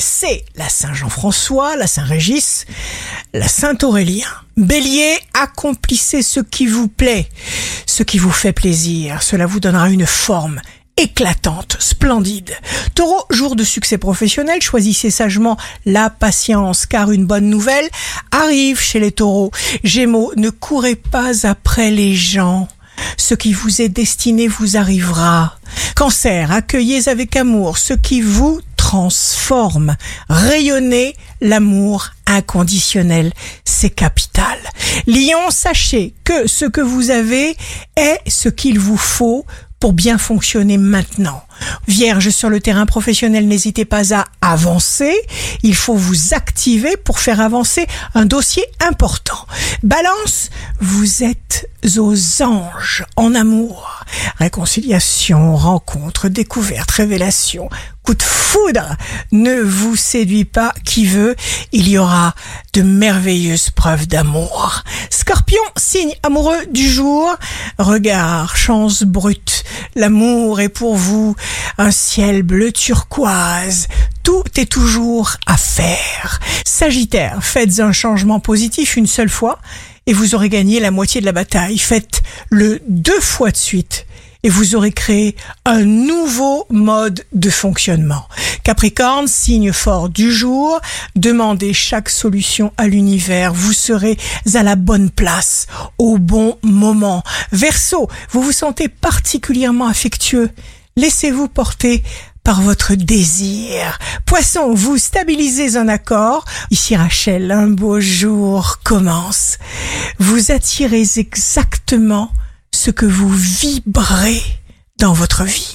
c'est la Saint-Jean-François, la Saint-Régis, la Saint-Aurélien. Bélier, accomplissez ce qui vous plaît, ce qui vous fait plaisir. Cela vous donnera une forme éclatante, splendide. Taureau, jour de succès professionnel, choisissez sagement la patience, car une bonne nouvelle arrive chez les taureaux. Gémeaux, ne courez pas après les gens. Ce qui vous est destiné vous arrivera. Cancer, accueillez avec amour ce qui vous transforme. Rayonnez l'amour inconditionnel, c'est capital. Lion, sachez que ce que vous avez est ce qu'il vous faut pour bien fonctionner maintenant. Vierge sur le terrain professionnel, n'hésitez pas à avancer. Il faut vous activer pour faire avancer un dossier important. Balance, vous êtes aux anges en amour. Réconciliation, rencontre, découverte, révélation, coup de foudre ne vous séduit pas qui veut. Il y aura de merveilleuses preuves d'amour. Scorpion, signe amoureux du jour. Regard, chance brute. L'amour est pour vous un ciel bleu turquoise. Tout est toujours à faire. Sagittaire, faites un changement positif une seule fois et vous aurez gagné la moitié de la bataille. Faites-le deux fois de suite et vous aurez créé un nouveau mode de fonctionnement. Capricorne, signe fort du jour, demandez chaque solution à l'univers, vous serez à la bonne place, au bon moment. Verseau, vous vous sentez particulièrement affectueux, laissez-vous porter par votre désir. Poisson, vous stabilisez un accord. Ici Rachel, un beau jour commence. Vous attirez exactement ce que vous vibrez dans votre vie.